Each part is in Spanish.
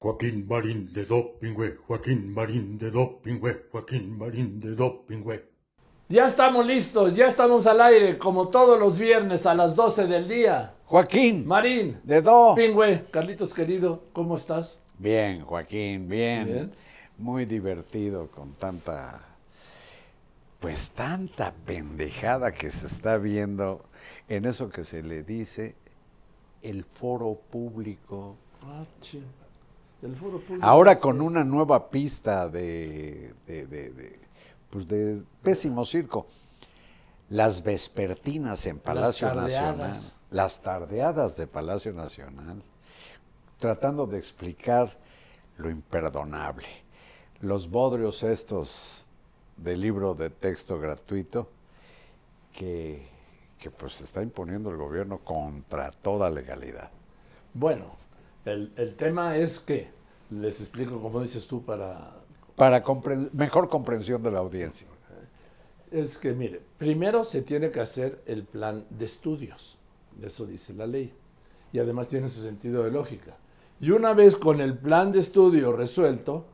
Joaquín Marín de Dopingüe, Joaquín Marín de Dopingüe, Joaquín Marín de Dopingüe. Ya estamos listos, ya estamos al aire, como todos los viernes a las 12 del día. Joaquín. Marín. De Do. Pingüe. Carlitos querido, ¿cómo estás? Bien, Joaquín, bien. Bien. Muy divertido con tanta, pues tanta pendejada que se está viendo en eso que se le dice el foro público. Ah, chi. El foro público. Ahora es- con una nueva pista de, de, de- de, pues de pésimo circo. Las vespertinas en Palacio Nacional, las tardeadas de Palacio Nacional, tratando de explicar lo imperdonable. Los bodrios estos del libro de texto gratuito que, que pues está imponiendo el gobierno contra toda legalidad. Bueno, el, el tema es que, les explico como dices tú para... Para compre- mejor comprensión de la audiencia. Es que, mire, primero se tiene que hacer el plan de estudios, eso dice la ley, y además tiene su sentido de lógica. Y una vez con el plan de estudio resuelto,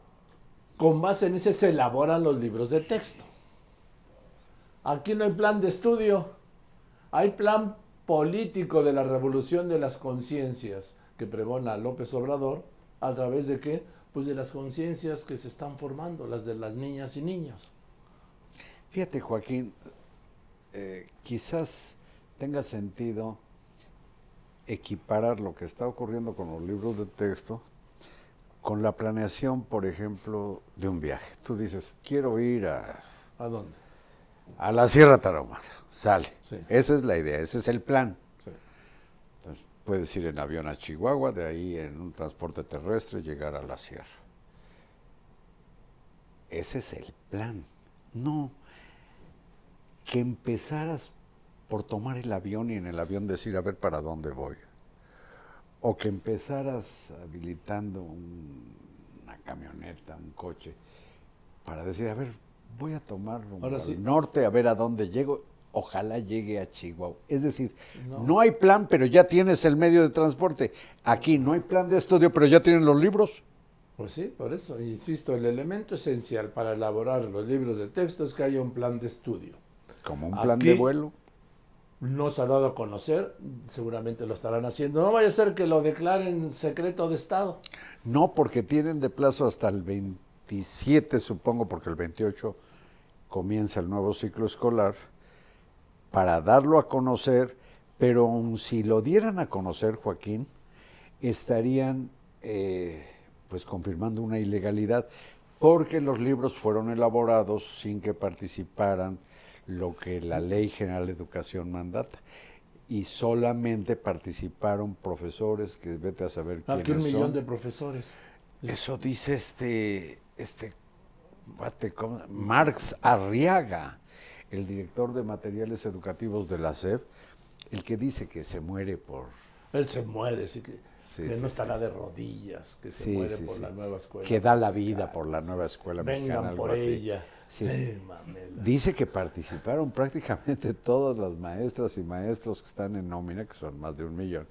con base en ese se elaboran los libros de texto. Aquí no hay plan de estudio, hay plan político de la revolución de las conciencias que pregona López Obrador, a través de qué? Pues de las conciencias que se están formando, las de las niñas y niños. Fíjate, Joaquín, eh, quizás tenga sentido equiparar lo que está ocurriendo con los libros de texto con la planeación, por ejemplo, de un viaje. Tú dices, quiero ir a, ¿A dónde? a la Sierra Tarahumara. Sale. Sí. Esa es la idea, ese es el plan. Puedes ir en avión a Chihuahua, de ahí en un transporte terrestre llegar a la sierra. Ese es el plan. No que empezaras por tomar el avión y en el avión decir a ver para dónde voy. O que empezaras habilitando un- una camioneta, un coche, para decir, a ver, voy a tomar Ahora al sí. norte a ver a dónde llego. Ojalá llegue a Chihuahua. Es decir, No. no. hay plan, pero ya tienes el medio de transporte. Aquí no hay plan de estudio, pero ya tienen los libros. Pues sí, por eso, insisto, el elemento esencial para elaborar los libros de texto es que haya un plan de estudio. Como un plan Aquí- de vuelo. No se ha dado a conocer, seguramente lo estarán haciendo. No vaya a ser que lo declaren secreto de Estado. No, porque tienen de plazo hasta el 27, supongo, porque el 28 comienza el nuevo ciclo escolar, para darlo a conocer, pero aun si lo dieran a conocer, Joaquín, estarían eh, pues confirmando una ilegalidad, porque los libros fueron elaborados sin que participaran lo que la Ley General de Educación mandata. Y solamente participaron profesores que vete a saber quiénes Aquí un millón de profesores. Eso dice este, este. Marx Arriaga, el director de materiales educativos de la SEP, el que dice que se muere por Él se muere, sí que, Sí, que sí, no estará de rodillas, que se muere por la nueva escuela. Que da la vida por la nueva escuela mexicana. Vengan por ella. Dice que participaron prácticamente todas las maestras y maestros que están en nómina, que son más de un millón.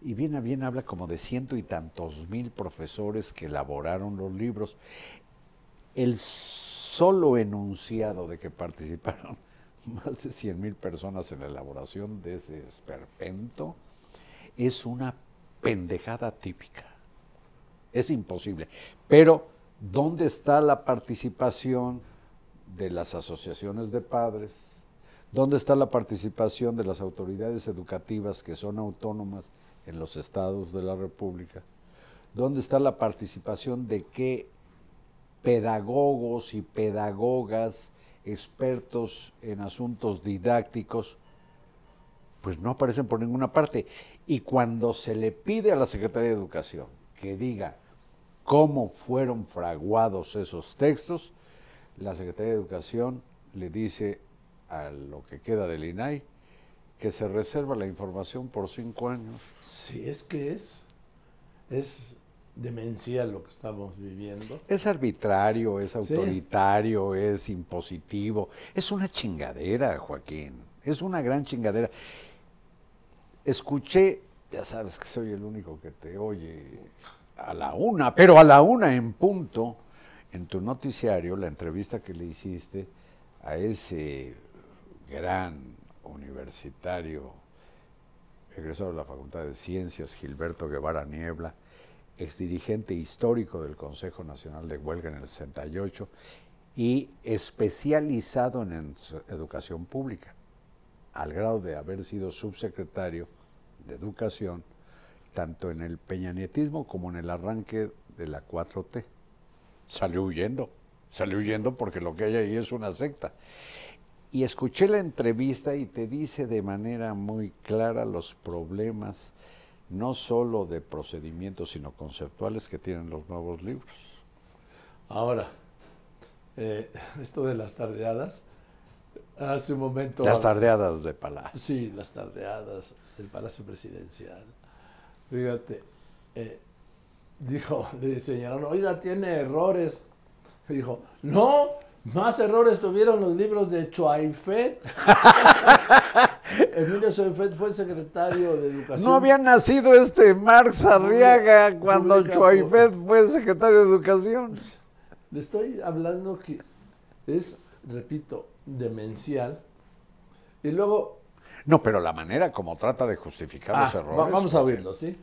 Y bien a bien habla como de ciento y tantos mil profesores que elaboraron los libros. El solo enunciado de que participaron más de 100 mil personas en la elaboración de ese esperpento es una pendejada típica. Es imposible. Pero, ¿dónde está la participación de las asociaciones de padres? ¿Dónde está la participación de las autoridades educativas que son autónomas en los estados de la República? ¿Dónde está la participación de qué pedagogos y pedagogas expertos en asuntos didácticos? Pues no aparecen por ninguna parte. Y cuando se le pide a la Secretaría de Educación que diga cómo fueron fraguados esos textos, la Secretaría de Educación le dice a lo que queda del INAI que se reserva la información por cinco años. Sí, es que es, es demencial lo que estamos viviendo. Es arbitrario, es autoritario, es impositivo. Es una chingadera, Joaquín. Es una gran chingadera. Escuché, ya sabes que soy el único que te oye a la una, pero a la una en punto, en tu noticiario, la entrevista que le hiciste a ese gran universitario egresado de la Facultad de Ciencias, Gilberto Guevara Niebla, exdirigente histórico del Consejo Nacional de Huelga en el 68 y especializado en educación pública, al grado de haber sido subsecretario de Educación tanto en el peñanietismo como en el arranque de la 4T. Salió huyendo, salió huyendo porque lo que hay ahí es una secta. Y escuché la entrevista y te dice de manera muy clara los problemas, no solo de procedimientos, sino conceptuales que tienen los nuevos libros. Ahora, eh, esto de las tardeadas, hace un momento... Las tardeadas de Palacio. Sí, las tardeadas del Palacio Presidencial. Fíjate, eh, dijo, le señalaron, oiga, tiene errores. Dijo, no, más errores tuvieron los libros de Chuaifet. Emilio Chuaifet fue secretario de Educación. No había nacido este Marx Arriaga cuando Chuaifet fue secretario de Educación. Le estoy hablando que es, repito, demencial. Y luego, No, pero la manera como trata de justificar ah, los va- errores. vamos a oírlo, ¿sí?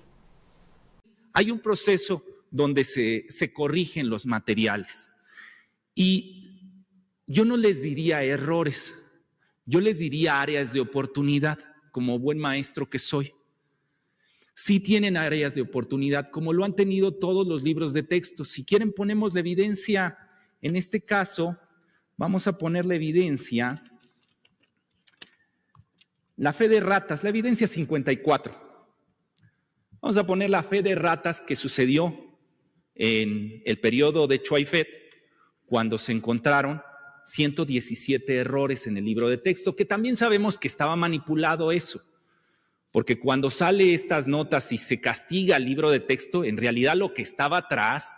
hay un proceso donde se, se corrigen los materiales. Y yo no les diría errores, yo les diría áreas de oportunidad, como buen maestro que soy. Sí tienen áreas de oportunidad, como lo han tenido todos los libros de texto. Si quieren, ponemos la evidencia. En este caso, vamos a poner la evidencia. La fe de ratas, la evidencia 54. Vamos a poner la fe de ratas que sucedió en el periodo de Chuaifet, cuando se encontraron 117 errores en el libro de texto, que también sabemos que estaba manipulado eso, porque cuando sale estas notas y se castiga el libro de texto, en realidad lo que estaba atrás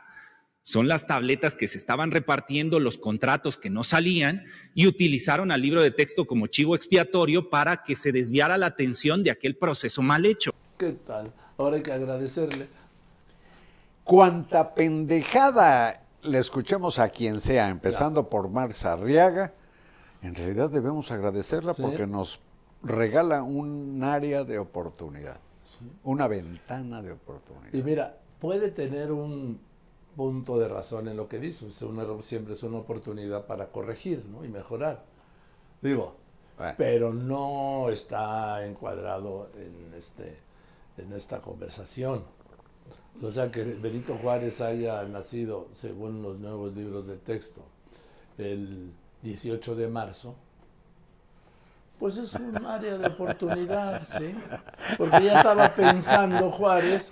son las tabletas que se estaban repartiendo, los contratos que no salían, y utilizaron al libro de texto como chivo expiatorio para que se desviara la atención de aquel proceso mal hecho. ¿Qué tal? Ahora hay que agradecerle. Cuanta pendejada le escuchemos a quien sea, empezando por Marx Arriaga, en realidad debemos agradecerla Sí. porque nos regala un área de oportunidad, una ventana de oportunidad. Y mira, puede tener un punto de razón en lo que dice. un error siempre es una oportunidad para corregir ¿no? y mejorar. Digo, Bueno. pero no está encuadrado en, este, en esta conversación. O sea, que Benito Juárez haya nacido, según los nuevos libros de texto, el 18 de marzo, pues es un área de oportunidad, ¿sí? Porque ya estaba pensando Juárez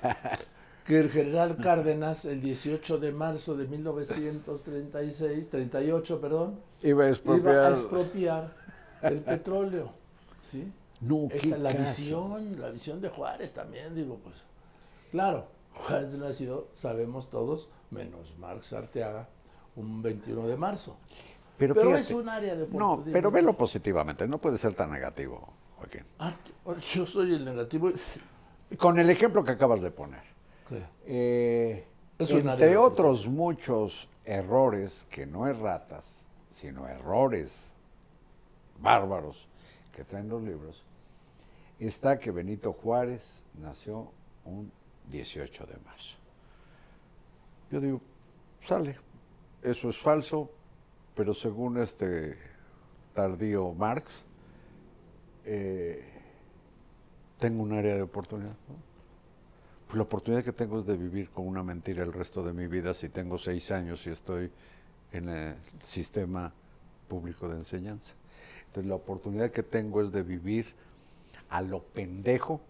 que el general Cárdenas, el 18 de marzo de 1936, 38, perdón, Iba a iba expropiar. a expropiar el petróleo, ¿sí? No, Esta, la caso. visión, la visión de Juárez también, digo, pues. Claro, Juárez nació, sabemos todos, menos Marx Arteaga, un 21 de marzo. Pero, Pero fíjate, es un área de No, pero velo positivamente, no puede ser tan negativo, Joaquín. Ah, yo soy el negativo. Con el ejemplo que acabas de poner. Sí. Eh, Es un área entre de otros muchos errores, que no erratas, sino errores bárbaros que traen los libros, está que Benito Juárez nació un 18 de marzo. Yo digo, sale, eso es falso, pero según este tardío Marx, eh, tengo un área de oportunidad. Pues la oportunidad que tengo es de vivir con una mentira el resto de mi vida si tengo seis años y estoy en el sistema público de enseñanza. Entonces la oportunidad que tengo es de vivir a lo pendejo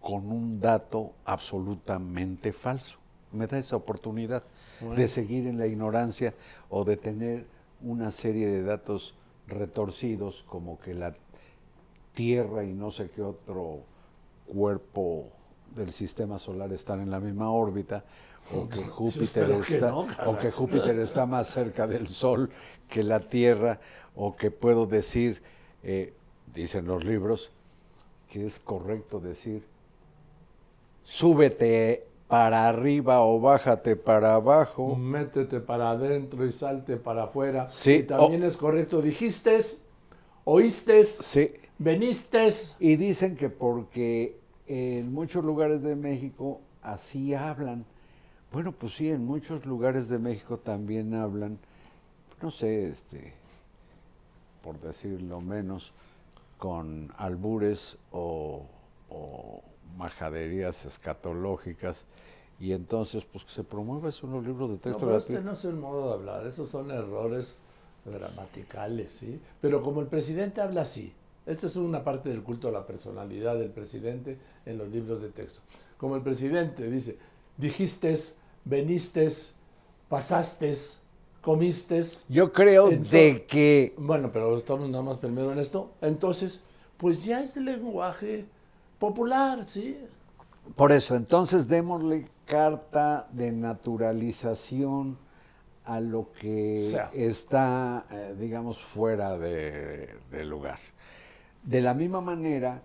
con un dato absolutamente falso. Me da esa oportunidad de seguir en la ignorancia o de tener una serie de datos retorcidos como que la Tierra y no sé qué otro cuerpo del sistema solar están en la misma órbita, o que Júpiter que está, no, o que Júpiter está más cerca del Sol que la Tierra, o que puedo decir, eh, dicen los libros, que es correcto decir, súbete para arriba o bájate para abajo. Métete para adentro y salte para afuera. Sí, Y también es correcto. Dijiste, oíste, Sí, veniste. Y dicen que porque en muchos lugares de México así hablan. Bueno, pues sí, en muchos lugares de México también hablan, no sé, este, por decirlo menos, con albures o, o majaderías escatológicas. Y entonces, pues que se promueva eso en los libros de No, texto pero este no es un modo de hablar, esos son errores gramaticales, ¿sí? Pero como el presidente habla así, esta es una parte del culto a la personalidad del presidente en los libros de texto. Como el presidente dice, dijiste, veniste, pasaste, comiste. Yo creo Entonces- de que Bueno, pero estamos nada más primero en esto. Entonces, pues ya es lenguaje popular, ¿sí? Por eso, entonces démosle carta de naturalización a lo que O sea. está, eh, digamos, fuera de, de lugar. De la misma manera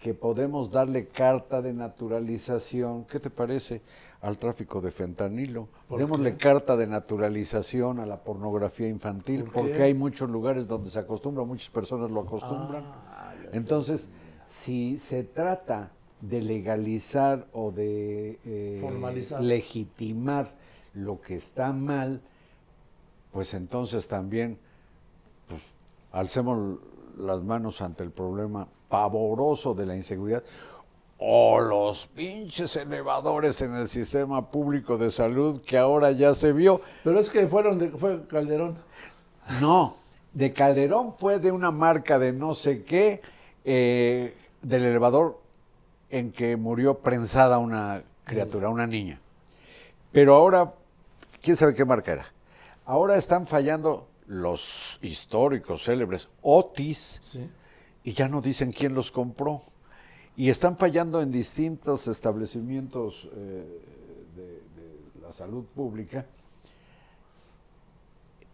que podemos darle carta de naturalización, ¿qué te parece? Al tráfico de fentanilo. ¿Por Démosle qué? carta de naturalización a la pornografía infantil, ¿Por porque hay muchos lugares donde se acostumbra, muchas personas lo acostumbran. Ah, Entonces, si se trata de legalizar o de eh, Formalizar. legitimar lo que está mal, pues entonces también pues, alcemos las manos ante el problema pavoroso de la inseguridad o los pinches elevadores en el sistema público de salud que ahora ya se vio. Pero es que fueron de, fue Calderón. No, de Calderón fue de una marca de no sé qué, eh, del elevador en que murió prensada una criatura, una niña. Pero ahora, quién sabe qué marca era. Ahora están fallando los históricos célebres Otis Sí. y ya no dicen quién los compró. Y están fallando en distintos establecimientos eh, de, de la salud pública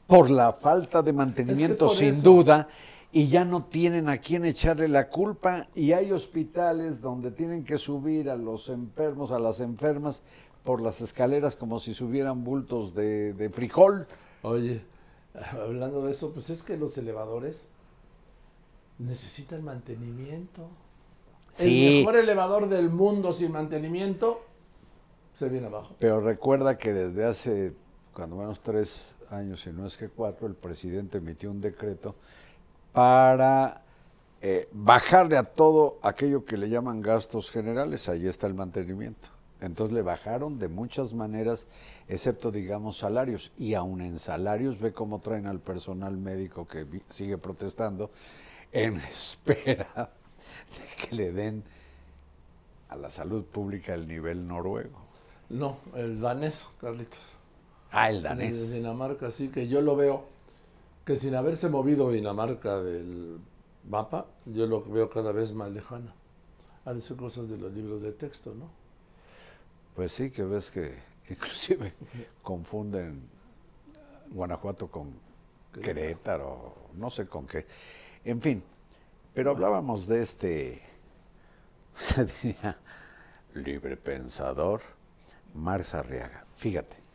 por la falta de mantenimiento sin eso. duda y ya no tienen a quién echarle la culpa y hay hospitales donde tienen que subir a los enfermos, a las enfermas por las escaleras como si subieran bultos de, de frijol. Oye, hablando de eso, pues es que los elevadores necesitan mantenimiento. Sí. El mejor elevador del mundo sin mantenimiento se viene abajo. Pero recuerda que desde hace, cuando menos tres años, si no es que cuatro, el presidente emitió un decreto para eh, bajarle a todo aquello que le llaman gastos generales, ahí está el mantenimiento. Entonces le bajaron de muchas maneras, excepto, digamos, salarios. Y aún en salarios, ve cómo traen al personal médico que sigue protestando en espera de que le den a la salud pública el nivel noruego. No, el danés, Carlitos. Ah, el De danés. Dinamarca, sí, que yo lo veo que sin haberse movido Dinamarca del mapa yo lo veo cada vez más lejano. Han de ser cosas de los libros de texto, ¿no? Pues sí, que ves que inclusive confunden Guanajuato con Querétaro, no sé con qué. En fin, pero hablábamos de este, se diría, libre pensador, Marx Arriaga. Fíjate,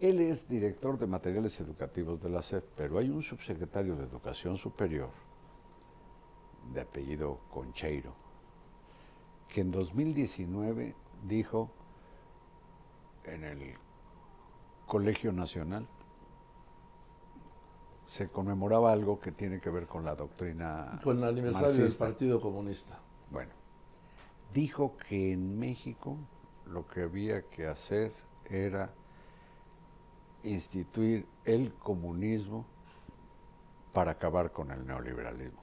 él es director de materiales educativos de la SEP, pero hay un subsecretario de Educación Superior, de apellido Concheiro, que en 2019 dijo en el Colegio Nacional se conmemoraba algo que tiene que ver con la doctrina. Con el aniversario del. Partido Comunista. Bueno, dijo que en México lo que había que hacer era instituir el comunismo para acabar con el neoliberalismo.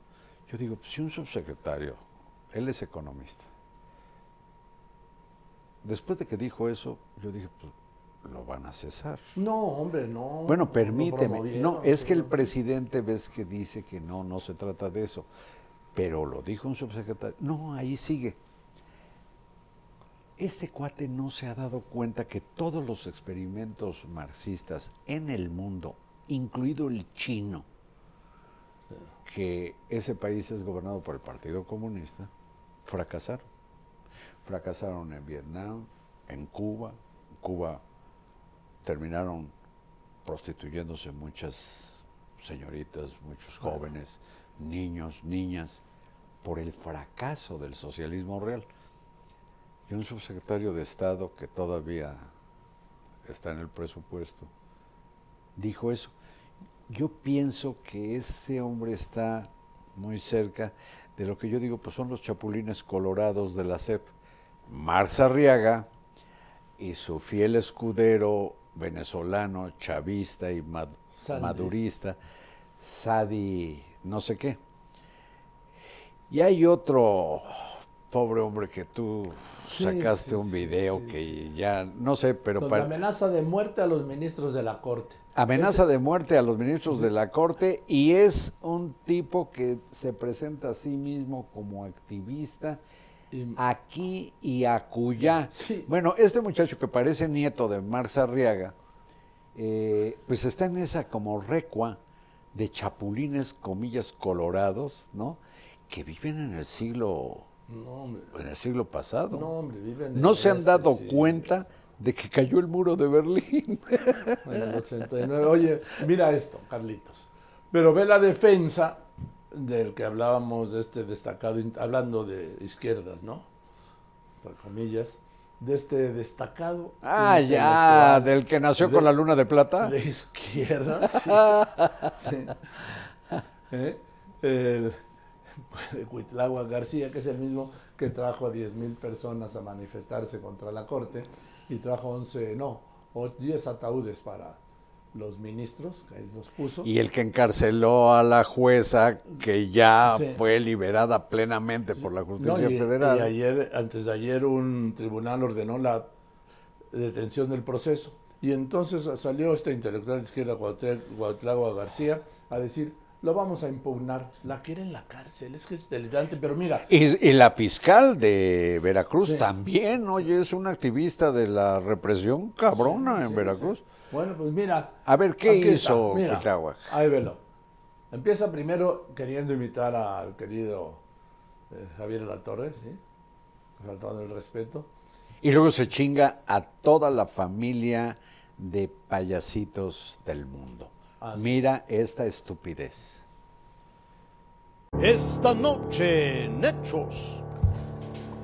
Yo digo, pues, si un subsecretario, él es economista, después de que dijo eso, yo dije, pues lo van a cesar. No, hombre, no. Bueno, permíteme. No, es que el presidente ves que dice que no, no se trata de eso. Pero lo dijo un subsecretario. No, ahí sigue. Este cuate no se ha dado cuenta que todos los experimentos marxistas en el mundo, incluido el chino, que ese país es gobernado por el Partido Comunista, fracasaron. Fracasaron en Vietnam, en Cuba. En Cuba terminaron prostituyéndose muchas señoritas, muchos jóvenes, niños, niñas, por el fracaso del socialismo real. Y un subsecretario de Estado que todavía está en el presupuesto dijo eso. Yo pienso que este hombre está muy cerca de lo que yo digo, pues son los chapulines colorados de la CEP. Marx Arriaga y su fiel escudero venezolano, chavista y mad- Sandy. madurista, Sadi no sé qué. Y hay otro pobre hombre que tú Sí, sacaste sí, un video sí, que ya, no sé, pero Donde para- amenaza de muerte a los ministros de la Corte. amenaza de muerte a los ministros de la Corte y es un tipo que se presenta a sí mismo como activista Y- aquí y acullá. Sí. Bueno, este muchacho que parece nieto de Marx Arriaga, eh, pues está en esa como recua de chapulines, comillas, colorados, ¿no? Que viven en el siglo, No, hombre. en el siglo pasado. No, hombre, viven No se han este dado cuenta de que cayó el muro de Berlín. En el 89. Oye, mira esto, Carlitos. Pero ve la defensa del que hablábamos de este destacado, hablando de izquierdas, ¿no? Entre comillas, de este destacado. Ah, ya, del que nació de- con la luna de plata. De izquierda, sí. Sí. ¿Eh? El, de Cuitlagua García, que es el mismo que trajo a 10.000 personas a manifestarse contra la Corte y trajo 11, no, o 10 ataúdes para los ministros, que ahí los puso. Y el que encarceló a la jueza que ya Sí. fue liberada plenamente por la No, justicia y, federal. y ayer, antes de ayer, un tribunal ordenó la detención del proceso. Y entonces salió este intelectual de izquierda, Cuauhté- Cuauhtlagua García, a decir, lo vamos a impugnar. La quiere en la cárcel, es que es delirante, pero mira, Y, y la fiscal de Veracruz Sí. también, oye, es una activista de la represión cabrona en Sí, Veracruz. Bueno, pues mira. A ver, ¿qué hizo Mira? Ahí velo. Empieza primero queriendo imitar al querido eh, Javier Latorre, ¿sí? Faltando el respeto. Y luego se chinga a toda la familia de payasitos del mundo. Mira esta estupidez. Esta noche en Hechos.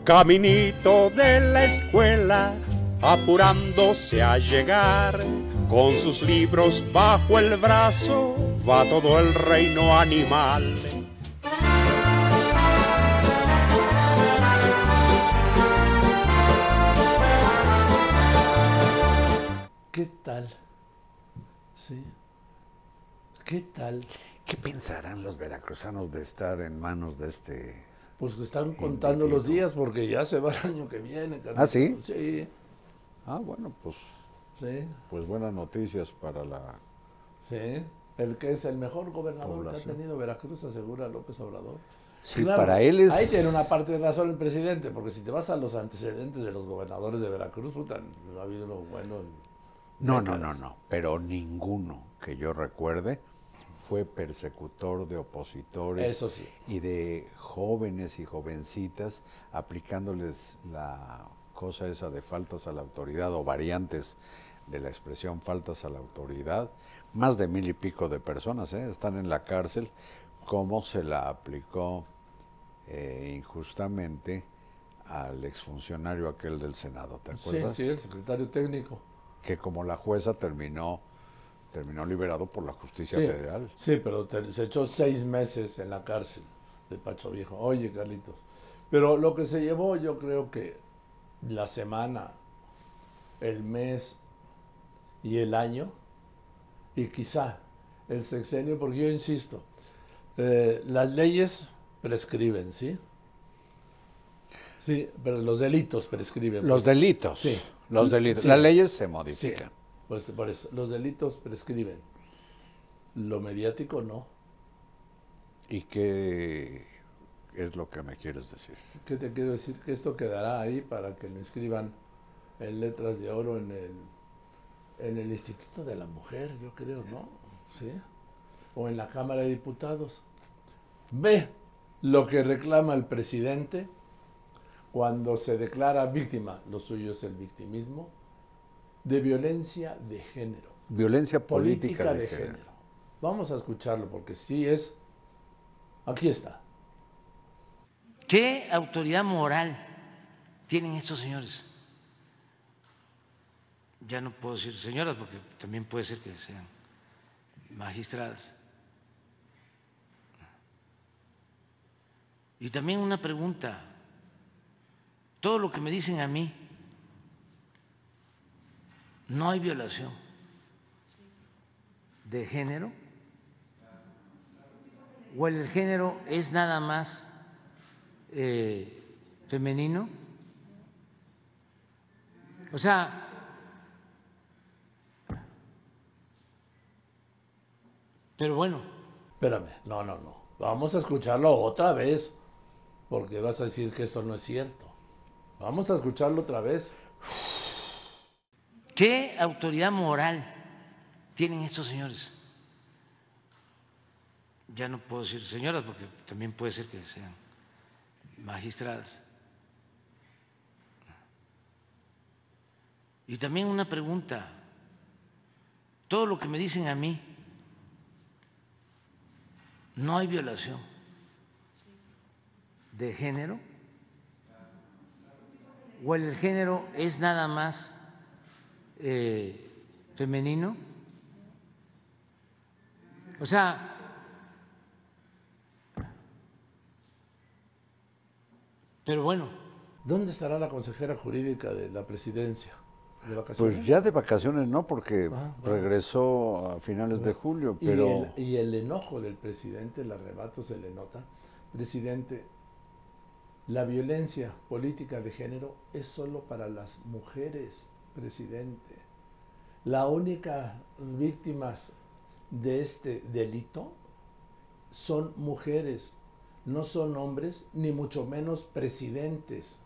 Caminito de la escuela, apurándose a llegar, con sus libros bajo el brazo, va todo el reino animal. ¿Qué tal? ¿Qué tal? ¿Qué pensarán los veracruzanos de estar en manos de este... Pues que están contando los días porque ya se va el año que viene. ¿Ah, sí? Sí, Ah, bueno, pues, sí, pues buenas noticias para la sí. El que es el mejor gobernador que ha tenido Veracruz, asegura López Obrador. Sí, para él es- Ahí tiene una parte de razón el presidente, porque si te vas a los antecedentes de los gobernadores de Veracruz, puta, no ha habido lo bueno. en No, no, no, no, pero ninguno que yo recuerde fue persecutor de opositores Eso sí. y de jóvenes y jovencitas aplicándoles la cosa esa de faltas a la autoridad o variantes de la expresión faltas a la autoridad. Más de mil y pico de personas ¿eh? están en la cárcel. ¿Cómo se la aplicó eh, injustamente al exfuncionario aquel del Senado? ¿Te Sí, acuerdas? sí, el secretario técnico. que como la jueza terminó terminó liberado por la justicia Sí, federal. sí, pero te- se echó seis meses en la cárcel de Pacho Viejo. Oye, Carlitos. Pero lo que se llevó, yo creo que la semana, el mes y el año, y quizá el sexenio, porque yo insisto, eh, las leyes prescriben, ¿sí? Sí, pero los delitos prescriben. Los pues. delitos. Sí. Los delitos. Sí. Las leyes se Sí, modifican. Pues por eso, los delitos prescriben. Lo mediático no. ¿Y qué es lo que me quieres decir? ¿Qué te quiero decir? Que esto quedará ahí para que lo inscriban en letras de oro en el, en el Instituto de la Mujer, yo creo, ¿no? ¿Sí? O en la Cámara de Diputados. Ve lo que reclama el presidente cuando se declara víctima, lo suyo es el victimismo, de violencia de género. Violencia política, política de, de género. género. Vamos a escucharlo porque sí es... Aquí está. ¿Qué autoridad moral tienen estos señores? Ya no puedo decir señoras porque también puede ser que sean magistradas. Y también una pregunta. Todo lo que me dicen a mí, no hay violación de género o el género es nada más eh, femenino. O sea, pero bueno, Espérame, no, no, no. Vamos a escucharlo otra vez, porque vas a decir que eso no es cierto. Vamos a escucharlo otra vez. ¿Qué autoridad moral tienen estos señores? Ya no puedo decir señoras porque también puede ser que sean magistradas. Y también una pregunta. Todo lo que me dicen a mí, no hay violación de género o el género es nada más eh, femenino. O sea, pero bueno, ¿Dónde estará la consejera jurídica de la presidencia? ¿De vacaciones? Pues ya de vacaciones no, porque Ah, bueno. regresó a finales de julio, Y pero el, y el enojo del presidente, el arrebato se le nota. Presidente, la violencia política de género es solo para las mujeres, presidente. La única víctimas de este delito son mujeres, no son hombres, ni mucho menos presidentes.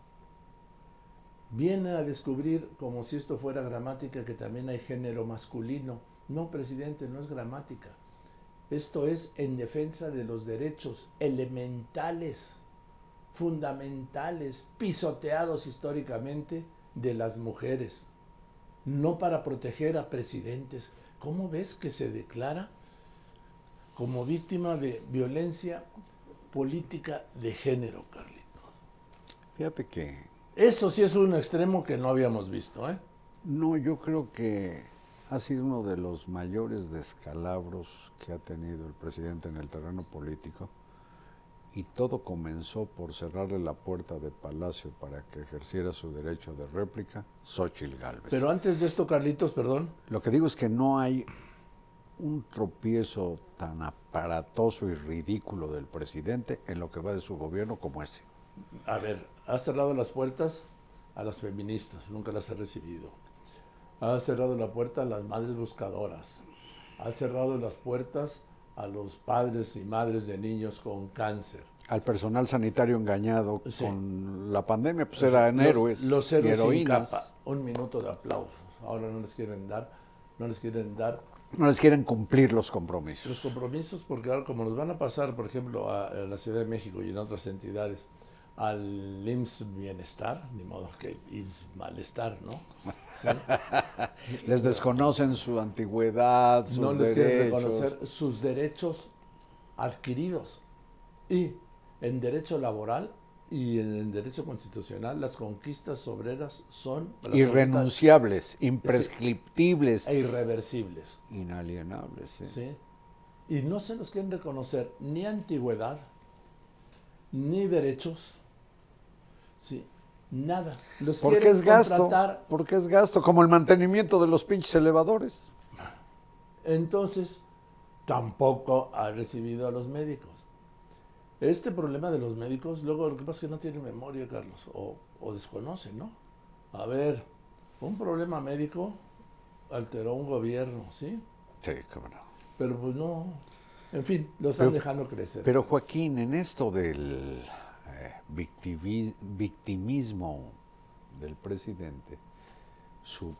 Viene a descubrir, como si esto fuera gramática, que también hay género masculino. No, presidente, no es gramática. Esto es en defensa de los derechos elementales, fundamentales, pisoteados históricamente de las mujeres, no para proteger a presidentes. ¿Cómo ves que se declara como víctima de violencia política de género, Carlitos? fíjate que Eso sí es un extremo que no habíamos visto, ¿eh? no, yo creo que ha sido uno de los mayores descalabros que ha tenido el presidente en el terreno político y todo comenzó por cerrarle la puerta de Palacio para que ejerciera su derecho de réplica, Xochitl Gálvez. Pero antes de esto, Carlitos, perdón, Lo que digo es que no hay un tropiezo tan aparatoso y ridículo del presidente en lo que va de su gobierno como ese. a ver, has cerrado las puertas a las feministas, nunca las he recibido. Has cerrado la puerta a las madres buscadoras. ha cerrado las puertas a los padres y madres de niños con cáncer. Al personal sanitario engañado Sí. con la pandemia, pues eran Los- héroes Los héroes sin capa. Un minuto de aplausos. Ahora no les quieren dar, no les quieren dar No les quieren cumplir los compromisos. los compromisos porque ahora como nos van a pasar, por ejemplo, a, a la Ciudad de México y en otras entidades, al IMSS Bienestar, ni modo que IMSS Malestar, ¿no? ¿Sí? Les desconocen su antigüedad, sus no les quieren derechos. reconocer sus derechos adquiridos. Y en derecho laboral y en el derecho constitucional, las conquistas obreras son Irrenunciables, imprescriptibles, e irreversibles. inalienables. sí. ¿sí? Y no se nos quieren reconocer ni antigüedad, ni derechos, ¿sí? nada. Los Porque es gasto, porque es gasto, como el mantenimiento de los pinches elevadores. Entonces, tampoco ha recibido a los médicos. Este problema de los médicos, luego lo que pasa es que no tienen memoria, Carlos, o, o desconocen, ¿no? A ver, un problema médico alteró un gobierno, ¿sí? Sí, cómo no. Pero pues no, en fin, lo están Pero- dejando crecer. Pero Joaquín, en esto del victimismo del presidente, su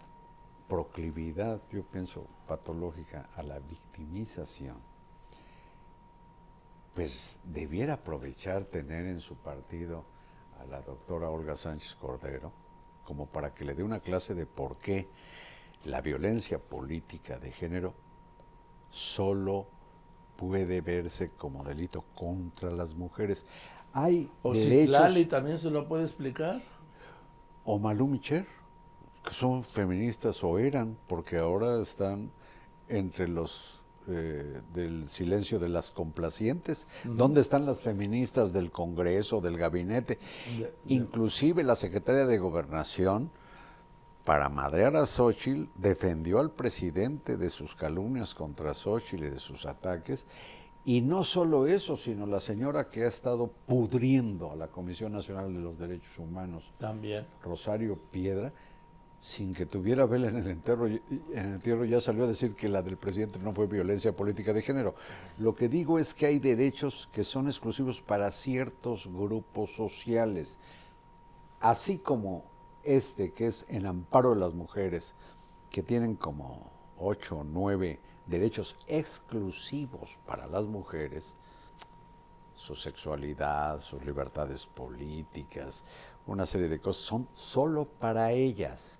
proclividad, yo pienso, patológica a la victimización, pues debiera aprovechar tener en su partido a la doctora Olga Sánchez Cordero como para que le dé una clase de por qué la violencia política de género solo puede verse como delito contra las mujeres. Hay o derechos, también se lo puede explicar. o Malú Micher, que son feministas o eran, porque ahora están entre los eh, del silencio de las complacientes. ¿Dónde están las feministas del Congreso, del gabinete? De- de- Inclusive la secretaria de Gobernación, para madrear a Xochitl, defendió al presidente de sus calumnias contra Xochitl y de sus ataques. Y no solo eso, sino la señora que ha estado pudriendo a la Comisión Nacional de los Derechos Humanos, También. Rosario Piedra, sin que tuviera vela en el entierro, en el entierro ya salió a decir que la del presidente no fue violencia política de género. Lo que digo es que hay derechos que son exclusivos para ciertos grupos sociales, así como este que es en amparo de las mujeres, que tienen como ocho o nueve derechos exclusivos para las mujeres, su sexualidad, sus libertades políticas, una serie de cosas, son solo para ellas.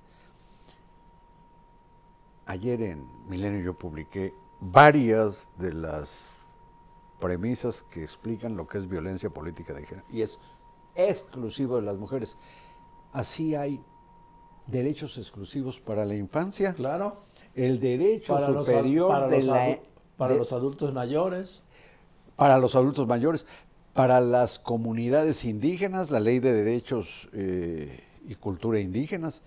Ayer en Milenio yo publiqué varias de las premisas que explican lo que es violencia política de género y es exclusivo de las mujeres. Así hay derechos exclusivos para la infancia, Claro. El derecho Para, los, superior para, de los, la para de- los adultos mayores. para los adultos mayores, para las comunidades indígenas, la ley de derechos eh, y cultura indígenas.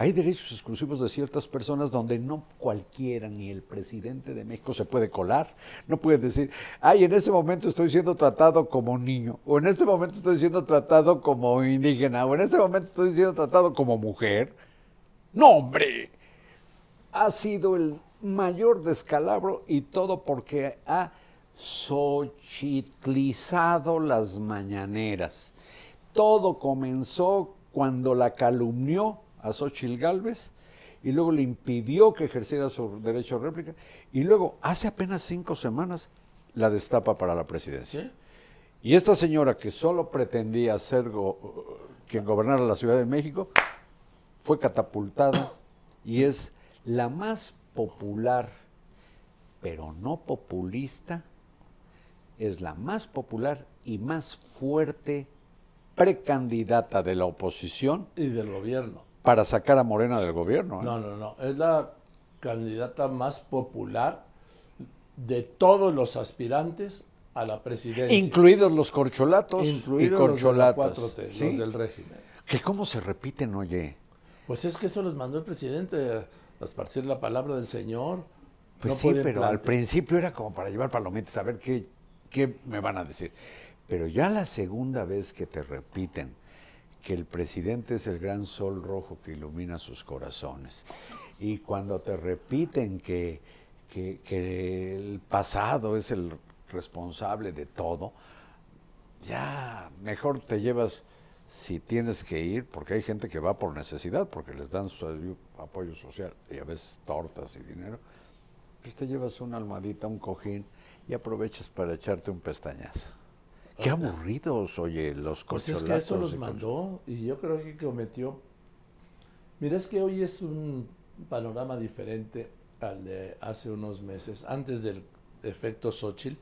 Hay derechos exclusivos de ciertas personas donde no cualquiera, ni el presidente de México se puede colar. No puede decir, ay, en este momento estoy siendo tratado como niño, o en este momento estoy siendo tratado como indígena, o en este momento estoy siendo tratado como mujer. No, hombre ha sido el mayor descalabro y todo porque ha sochitlizado las mañaneras. Todo comenzó cuando la calumnió a Xochitl Galvez y luego le impidió que ejerciera su derecho a réplica y luego hace apenas cinco semanas la destapa para la presidencia. ¿sí? Y esta señora que solo pretendía ser go- quien gobernara la Ciudad de México, fue catapultada y es la más popular, pero no populista, es la más popular y más fuerte precandidata de la oposición Y del gobierno. para sacar a Morena del gobierno. ¿eh? No, no, no. Es la candidata más popular de todos los aspirantes a la presidencia. Incluidos los corcholatos Incluidos y los de la corcholatas. 4T, ¿sí? los del régimen. Que cómo se repiten, oye. Pues es que eso los mandó el presidente a esparcir la palabra del Señor. Pues No sí, pero al principio era como para llevar palomitas, a ver qué, qué me van a decir. Pero ya la segunda vez que te repiten que el presidente es el gran sol rojo que ilumina sus corazones, y cuando te repiten que, que, que el pasado es el responsable de todo, ya mejor te llevas si tienes que ir, porque hay gente que va por necesidad, porque les dan su apoyo social y a veces tortas y dinero, pues te llevas una almohadita, un cojín y aprovechas para echarte un pestañazo. Qué aburridos, oye, los Pues es que eso los y mandó y yo creo que cometió. Mira, es que hoy es un panorama diferente al de hace unos meses, antes del efecto Xochitl,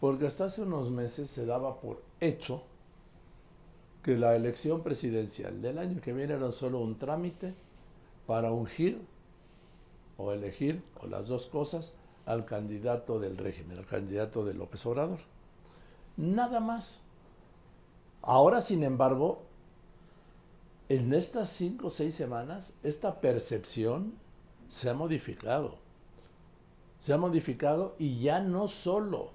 porque hasta hace unos meses se daba por hecho que la elección presidencial del año que viene era solo un trámite para ungir o elegir, o las dos cosas, al candidato del régimen, al candidato de López Obrador. Nada más. Ahora, sin embargo, en estas cinco o seis semanas, esta percepción se ha modificado. Se ha modificado y ya no solo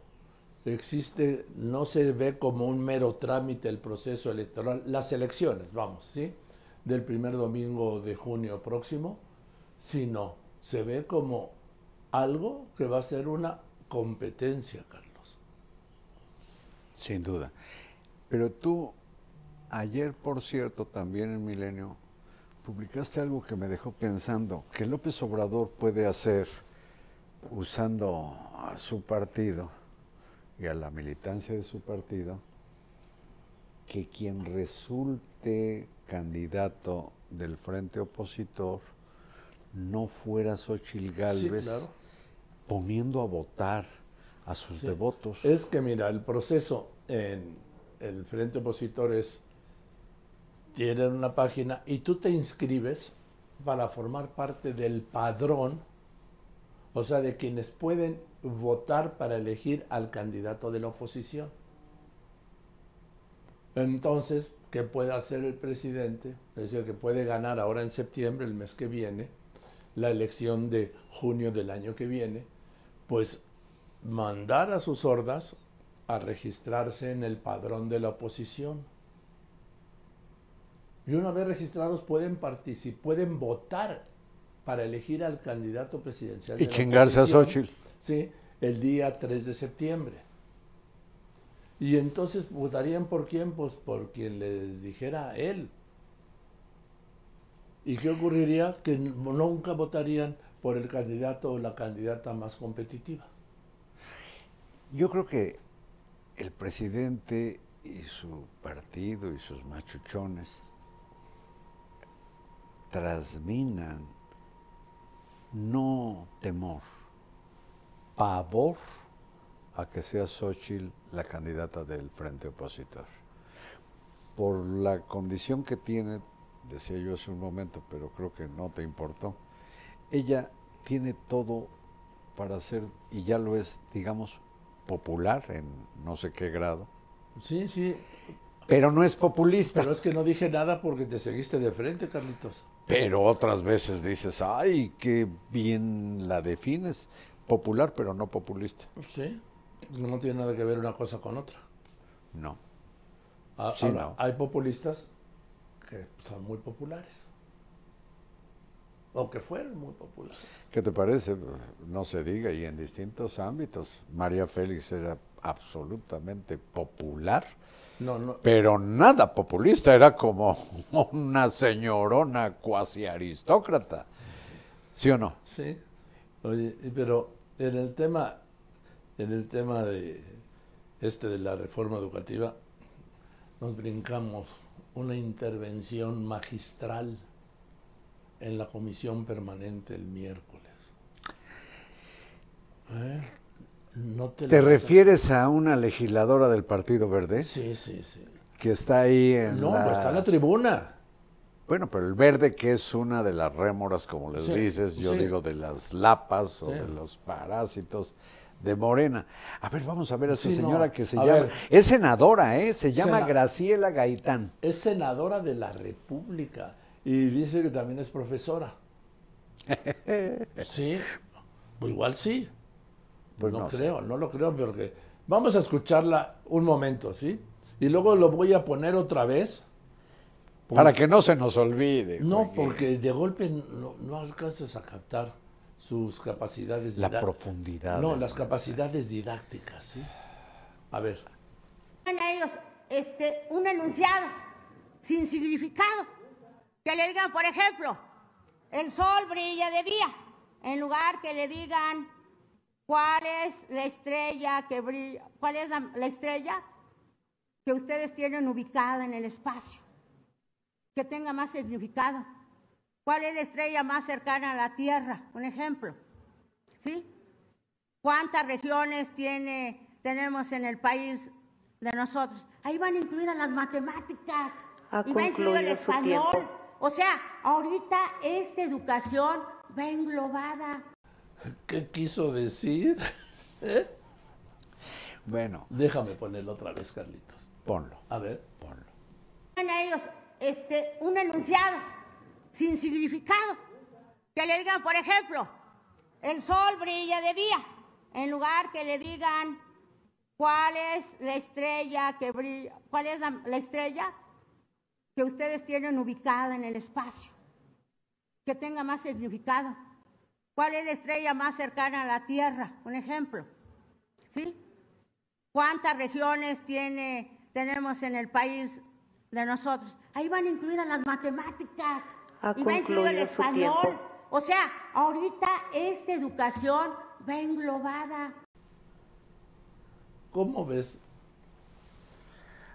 existe, no se ve como un mero trámite el proceso electoral, las elecciones, vamos, ¿sí? Del primer domingo de junio próximo, sino se ve como algo que va a ser una competencia, Carlos. Sin duda. Pero tú, ayer, por cierto, también en Milenio, publicaste algo que me dejó pensando, que López Obrador puede hacer usando a su partido y a la militancia de su partido, que quien resulte candidato del frente opositor no fuera Xochitl Gálvez claro. poniendo a votar a sus Sí. devotos. Es que mira, el proceso en el frente opositor es, tienen una página y tú te inscribes para formar parte del padrón, o sea, de quienes pueden votar para elegir al candidato de la oposición. Entonces, ¿qué puede hacer el presidente? Es decir, que puede ganar ahora en septiembre, el mes que viene, la elección de junio del año que viene, pues mandar a sus hordas a registrarse en el padrón de la oposición. Y una vez registrados pueden participar, pueden votar para elegir al candidato presidencial. Y de la chingarse a Xóchitl. Sí, el día 3 de septiembre. Y entonces votarían por quién? Pues por quien les dijera él. ¿Y qué ocurriría? Que nunca votarían por el candidato o la candidata más competitiva. Yo creo que el presidente y su partido y sus machuchones trasminan no temor, pavor a que sea Xochitl la candidata del frente opositor. Por la condición que tiene, decía yo hace un momento, pero creo que no te importó, ella tiene todo para ser, y ya lo es, digamos, popular en no sé qué grado, Sí, sí, pero no es populista. pero es que no dije nada porque te seguiste de frente, Carlitos. Pero otras veces dices, ay, qué bien la defines. Popular, pero no populista. Sí, no tiene nada que ver una cosa con otra. No. A- Sí, no. hay populistas que son muy populares. O que fueron muy populares. ¿Qué te parece? No se diga, y en distintos ámbitos. María Félix era absolutamente popular, No, no, pero nada populista, era como una señorona cuasi aristócrata. ¿Sí o no? Sí. Oye, pero en el tema, en el tema de este de la reforma educativa, nos brincamos una intervención magistral en la comisión permanente el miércoles. ¿Eh? No te, ¿Te lo vas a- refieres a una legisladora del Partido Verde Sí, sí, sí. que está ahí en No, la... pues está en la tribuna. Bueno, pero el verde que es una de las rémoras, como les Sí, dices, yo sí. digo de las lapas o Sí. de los parásitos de Morena. A ver, vamos a ver a esta Sí, señora no. que se A llama... ver. Es senadora, ¿eh? Se llama Sena- Graciela Gaitán. Es senadora de la República y dice que también es profesora. Sí, pues igual sí. Pues no, no sé. creo, no lo creo, porque vamos a escucharla un momento, ¿sí? Y luego lo voy a poner otra vez. Para que no se nos olvide. No, Joaquín. porque de golpe no, no alcanzas a captar sus capacidades La profundidad. No, las capacidades didácticas, ¿sí? A ver, a ellos este, un enunciado sin significado. Que le digan, por ejemplo, el sol brilla de día, en lugar que le digan cuál es la estrella que brilla, cuál es la, la estrella que ustedes tienen ubicada en el espacio, que tenga más significado. ¿Cuál es la estrella más cercana a la Tierra? Un ejemplo. ¿Sí? ¿Cuántas regiones tiene, tenemos en el país de nosotros? Ahí van incluidas las matemáticas. Ha y va incluido el español. tiempo. O sea, ahorita esta educación va englobada. ¿qué quiso decir? ¿Eh? Bueno, Déjame ponerlo otra vez, Carlitos. ponlo, A ver, ponlo. a ellos este, un enunciado sin significado. Que le digan, por ejemplo, el sol brilla de día, en lugar que le digan cuál es la estrella que brilla, cuál es la, la estrella que ustedes tienen ubicada en el espacio, que tenga más significado. ¿Cuál es la estrella más cercana a la Tierra? Un ejemplo. ¿Sí? ¿Cuántas regiones tiene, tenemos en el país de nosotros? Ahí van incluidas las matemáticas. Ha y va incluido el español. tiempo. O sea, ahorita esta educación va englobada. ¿cómo ves?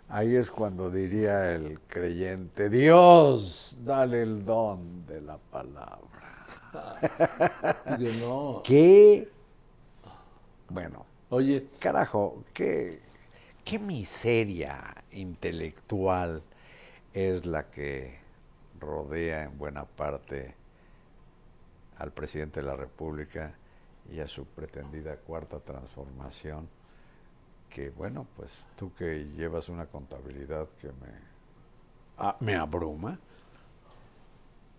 Ahí es cuando diría el creyente, Dios, dale el don de la palabra. No. ¿Qué? Bueno, Oye, carajo, qué, qué miseria intelectual es la que rodea en buena parte al presidente de la República y a su pretendida cuarta transformación, que bueno, pues tú que llevas una contabilidad que me, ah, me abruma,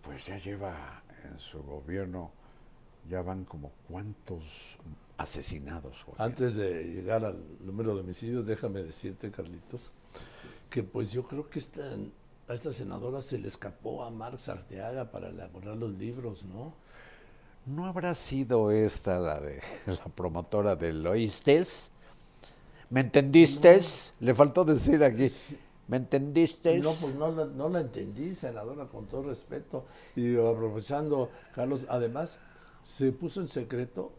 pues ya lleva en su gobierno, ya van como cuántos asesinados. Jorge? antes de llegar al número de homicidios, déjame decirte, Carlitos, que pues yo creo que esta, a esta senadora se le escapó a Marx Arteaga para elaborar los libros, ¿no? ¿No habrá sido esta la de la promotora del Oístes? ¿Me entendiste? Le faltó decir aquí. ¿Me entendiste? No, pues no la, no la entendí, senadora, con todo respeto. Y aprovechando, Carlos, además, se puso en secreto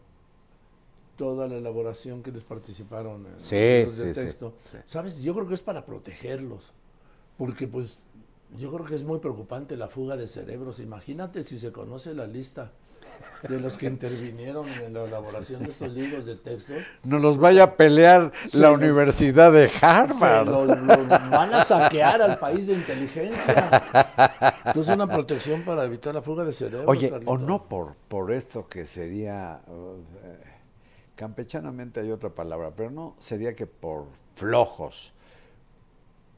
toda la elaboración que les participaron en Sí, los sí, sí, texto. sí. ¿Sabes? Yo creo que es para protegerlos. Porque, pues, yo creo que es muy preocupante la fuga de cerebros. Imagínate si se conoce la lista de los que intervinieron en la elaboración de estos libros de texto. Nos los vaya a pelear la los- Universidad de Harvard. lo, lo van a saquear al país de inteligencia. Entonces una protección para evitar la fuga de cerebros. Oye, o no por, por esto que sería, uh, eh, campechanamente hay otra palabra, pero no sería que por flojos,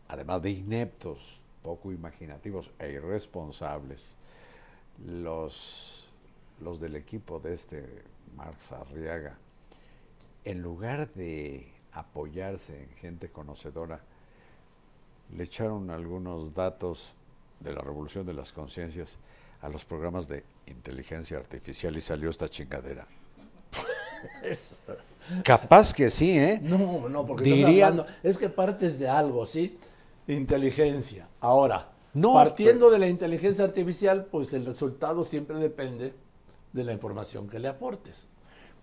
además de ineptos, poco imaginativos e irresponsables, los, los del equipo de este Marx Arriaga, en lugar de apoyarse en gente conocedora, le echaron algunos datos de la revolución de las conciencias a los programas de inteligencia artificial y salió esta chingadera. Capaz que sí, ¿eh? No, no, porque estás hablando- es que partes de algo, ¿sí? Inteligencia. Ahora, No, partiendo de la inteligencia artificial, pues el resultado siempre depende de la información que le aportes.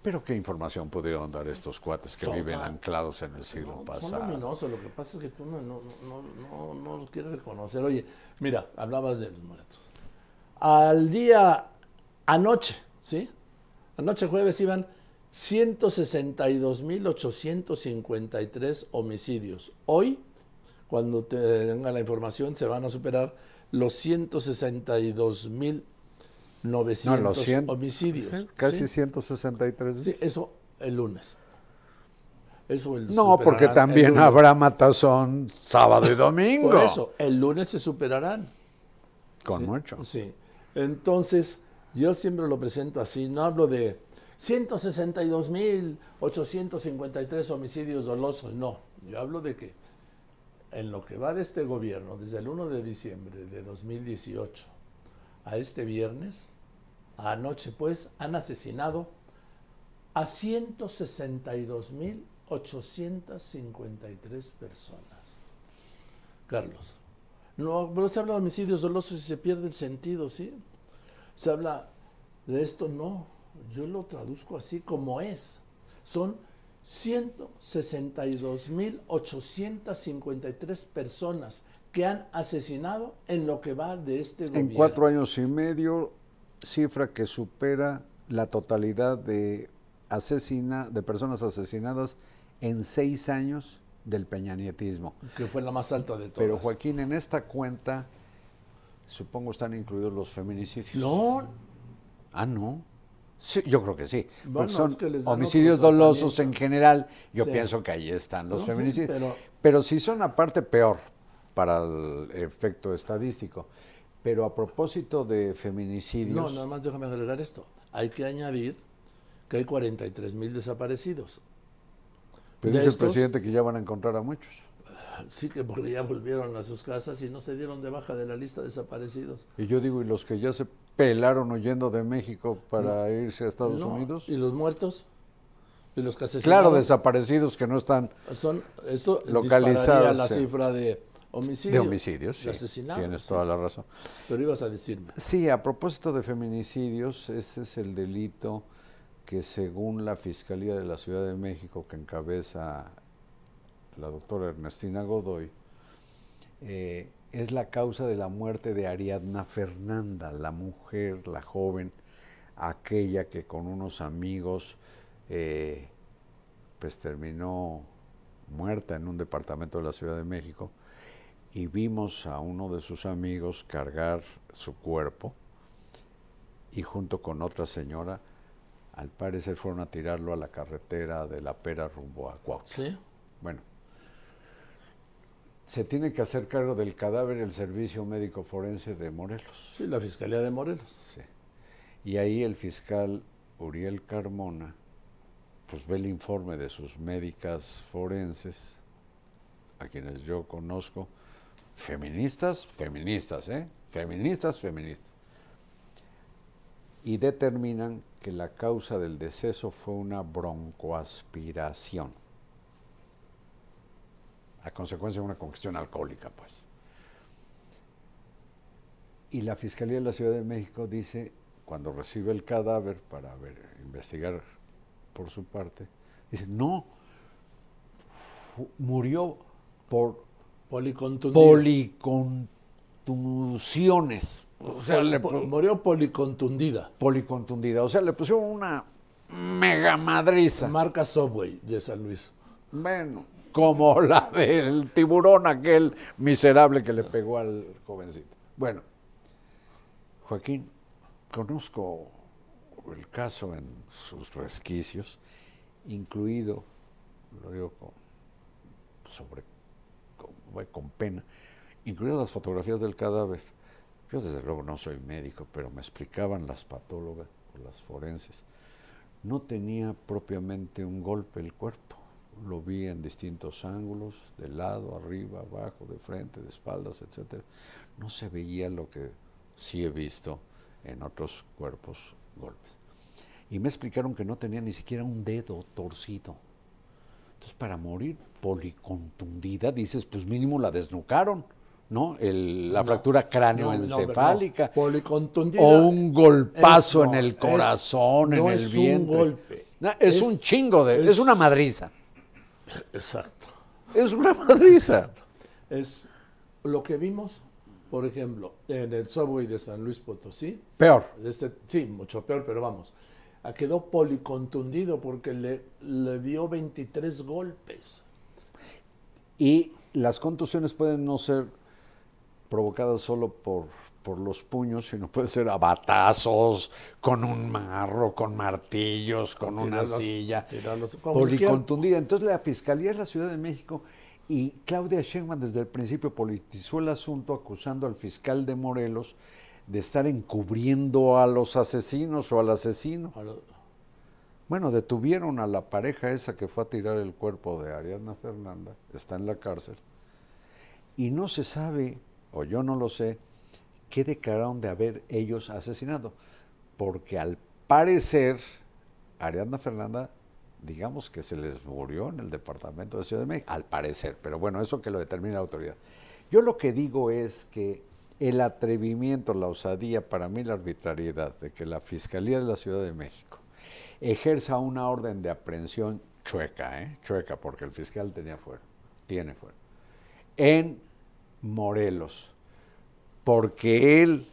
Pero qué información pudieron dar estos cuates que viven anclados en el siglo No, son pasado. luminosos, lo que pasa es que tú no, no, no, no, no los quieres reconocer. Oye, mira, hablabas de los muertos. Al día, anoche, ¿sí? Anoche jueves iban 162.853 homicidios. Hoy, cuando tenga la información, se van a superar los 162.900 No, los 100 homicidios. sí, casi ¿sí? 163. Sí, eso el lunes. Eso el No, porque también lunes. habrá matazón sábado y domingo. Por eso, el lunes se superarán. Con Sí, mucho. Sí. Entonces, yo siempre lo presento así, no hablo de 162.853 homicidios dolosos, no. Yo hablo de que en lo que va de este gobierno, desde el 1 de diciembre de 2018 a este viernes, Anoche, pues, han asesinado a 162.853 personas. Carlos. No, pero se habla de homicidios dolosos y se pierde el sentido, ¿sí? Se habla de esto, no. Yo lo traduzco así como es. Son 162.853 personas que han asesinado en lo que va de este gobierno. En cuatro años y medio, cifra que supera la totalidad de, asesina, de personas asesinadas en seis años del peñanietismo. Que fue la más alta de todas. Pero Joaquín, en esta cuenta, supongo están incluidos los feminicidios. No. Ah, no. Sí, yo creo que sí. Bueno, porque son es que homicidios dolosos en general. Yo Sí. pienso que ahí están los No, sí, feminicidios. pero- pero... si son aparte peor para el efecto estadístico. Pero a propósito de feminicidios, No, nada más déjame agregar esto. Hay que añadir que hay 43 mil desaparecidos. pues de dice el presidente que ya van a encontrar a muchos. Sí que porque ya volvieron a sus casas y no se dieron de baja de la lista de desaparecidos. Y yo digo, ¿y los que ya se pelaron huyendo de México para irse a Estados No, Unidos? ¿Y los muertos? ¿Y los que Claro, asesinaron? desaparecidos que no están Son, esto Localizados, la cifra de homicidios. de homicidios. de Sí, asesinados, tienes sí. toda la razón. Pero ibas a decirme. Sí, a propósito de feminicidios, ese es el delito que según la Fiscalía de la Ciudad de México, que encabeza la doctora Ernestina Godoy, eh, es la causa de la muerte de Ariadna Fernanda, la mujer, la joven, aquella que con unos amigos eh, pues terminó muerta en un departamento de la Ciudad de México y vimos a uno de sus amigos cargar su cuerpo y junto con otra señora, al parecer fueron a tirarlo a la carretera de la Pera rumbo a Cuautla. ¿Sí? Bueno, se tiene que hacer cargo del cadáver el Servicio Médico Forense de Morelos. Sí, la Fiscalía de Morelos. Sí. Y ahí el fiscal Uriel Carmona, pues ve el informe de sus médicas forenses, a quienes yo conozco, feministas, feministas, ¿eh? Feministas, feministas. Y determinan que la causa del deceso fue una broncoaspiración, a consecuencia de una congestión alcohólica, pues. Y la Fiscalía de la Ciudad de México dice, cuando recibe el cadáver para ver, investigar por su parte, dice, no, murió por policontusiones. O sea, le murió policontundida. policontundida. O sea, le pusieron una mega madriza. Marca Subway de San Luis. Bueno, como la del tiburón aquel miserable que le pegó al jovencito. Bueno, Joaquín, conozco el caso en sus resquicios, incluido, lo digo con, sobre, con, con pena, incluidas las fotografías del cadáver. Yo desde luego no soy médico, pero me explicaban las patólogas o las forenses. No tenía propiamente un golpe el cuerpo. Lo vi en distintos ángulos, de lado, arriba, abajo, de frente, de espaldas, etcétera. No se veía lo que sí he visto en otros cuerpos golpes. Y me explicaron que no tenía ni siquiera un dedo torcido. Entonces, para morir policontundida, dices, pues mínimo la desnucaron, ¿no? El- la No, fractura no, no, cráneoencefálica. no. Policontundida o un golpazo es- en el es- corazón, en no el es vientre. un golpe. Es, Es- un chingo de. Es, es- una madriza. Exacto. Es una madriza. Es lo que vimos, por ejemplo, en el subway de San Luis Potosí. Peor. este- sí, mucho peor, pero vamos. Ah, Quedó policontundido porque le, le dio 23 golpes. Y las contusiones pueden no ser provocadas solo por, por los puños, sino puede ser a batazos, con un marro, con martillos, con una Tirarlos- silla. Policontundida. Entonces la Fiscalía de la Ciudad de México y Claudia Sheinbaum desde el principio politizó el asunto acusando al fiscal de Morelos de estar encubriendo a los asesinos o al asesino. Bueno, detuvieron a la pareja esa que fue a tirar el cuerpo de Ariadna Fernanda, está en la cárcel, y no se sabe, o yo no lo sé, qué declararon de haber ellos asesinado. porque al parecer Ariadna Fernanda, digamos que se les murió en el departamento de Ciudad de México, al parecer, pero bueno, eso que lo determina la autoridad. Yo lo que digo es que el atrevimiento, la osadía, para mí la arbitrariedad de que la Fiscalía de la Ciudad de México ejerza una orden de aprehensión chueca, ¿eh? chueca, porque el fiscal tenía fuera, tiene fuera, en Morelos, porque él,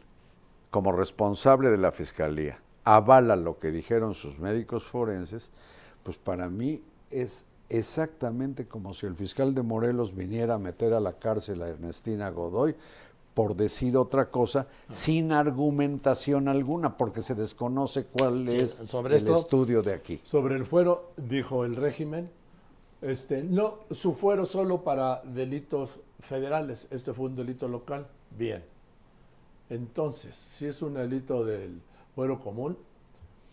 como responsable de la Fiscalía, avala lo que dijeron sus médicos forenses, pues para mí es exactamente como si el fiscal de Morelos viniera a meter a la cárcel a Ernestina Godoy por decir otra cosa sin argumentación alguna, porque se desconoce cuál Sí, es sobre el esto- estudio de aquí. Sobre el fuero, dijo el régimen, este, no, su fuero solo para delitos federales, este fue un delito local, bien. Entonces, si es un delito del fuero común,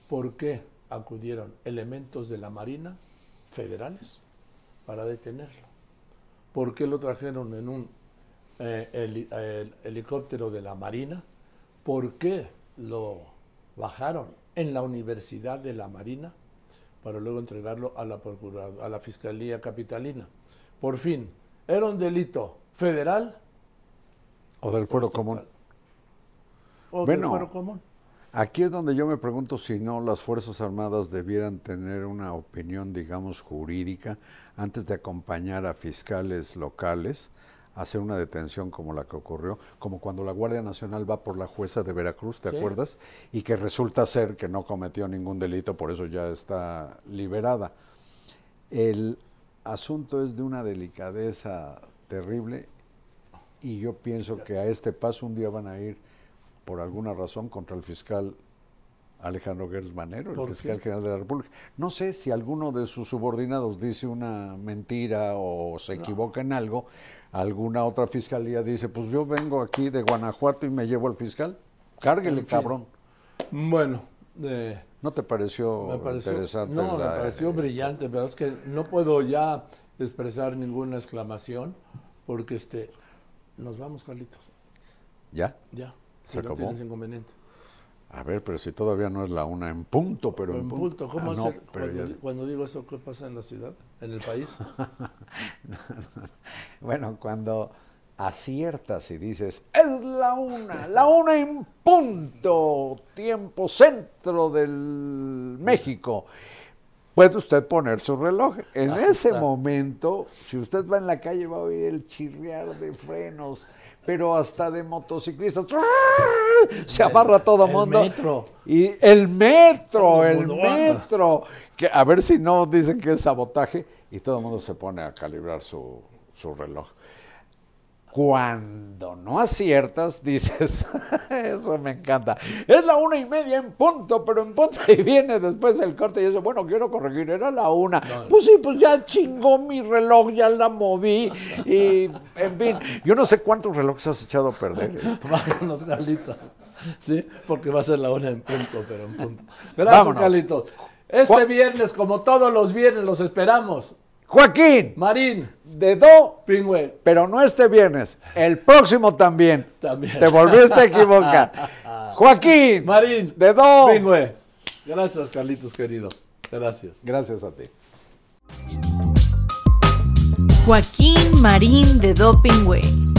¿por qué acudieron elementos de la Marina federales para detenerlo? ¿Por qué lo trajeron en un eh, heli- helicóptero de la Marina? ¿Por qué lo bajaron en la Universidad de la Marina para luego entregarlo a la, a la Fiscalía Capitalina? Por fin, ¿era un delito federal O del fuero común. O Bueno. fuero común? Aquí es donde yo me pregunto si no las Fuerzas Armadas debieran tener una opinión, digamos, jurídica antes de acompañar a fiscales locales a hacer una detención como la que ocurrió, como cuando la Guardia Nacional va por la jueza de Veracruz, ¿te Sí. acuerdas? Y que resulta ser que no cometió ningún delito, por eso ya está liberada. El asunto es de una delicadeza terrible y yo pienso que a este paso un día van a ir por alguna razón contra el fiscal Alejandro Gers Manero, el ¿Por fiscal qué? general de la República. No sé si alguno de sus subordinados dice una mentira o se equivoca en algo, alguna otra fiscalía dice, pues yo vengo aquí de Guanajuato y me llevo al fiscal. Cárguele, En fin. cabrón. Bueno, eh, ¿No te pareció, me pareció, interesante? no, me pareció brillante, pero es que no puedo ya expresar ninguna exclamación porque este, nos vamos, Carlitos. ¿Ya? Ya. ¿Se si no acabó? tienes inconveniente. A ver, pero si todavía no es la una en punto, pero Pero en punto. punto, ¿cómo Ah, hacer? cuando, ya- di- cuando digo eso, ¿qué pasa en la ciudad? ¿En el país? Bueno, cuando aciertas y dices, es la una, la una en punto, tiempo centro del México, puede usted poner su reloj. En ese está. momento, si usted va en la calle, va a oír el chirriar de frenos, pero hasta de motociclistas. Se amarra todo el mundo. metro. Y el metro, el anda. metro. Que a ver si no dicen que es sabotaje y todo el mundo se pone a calibrar su, su reloj. Cuando no aciertas, dices, eso me encanta. Es la una y media en punto, pero en punto y viene después el corte y dice, bueno, quiero corregir, era la una. Pues sí, pues ya chingó mi reloj, ya la moví. Y, en fin, yo no sé cuántos relojes has echado a perder. ¿eh? Vámonos, Carlitos. Sí, porque va a ser la hora en punto, pero en punto. Gracias, Vámonos. Carlitos. Este viernes, como todos los viernes, los esperamos. Joaquín, Marín, de do, Pingüe, pero no este viernes, el próximo también. También. Te volviste a equivocar. Joaquín, Marín, de do. Pingüe. Gracias, Carlitos, querido. Gracias. Gracias a ti. Joaquín Marín de Dopingüe.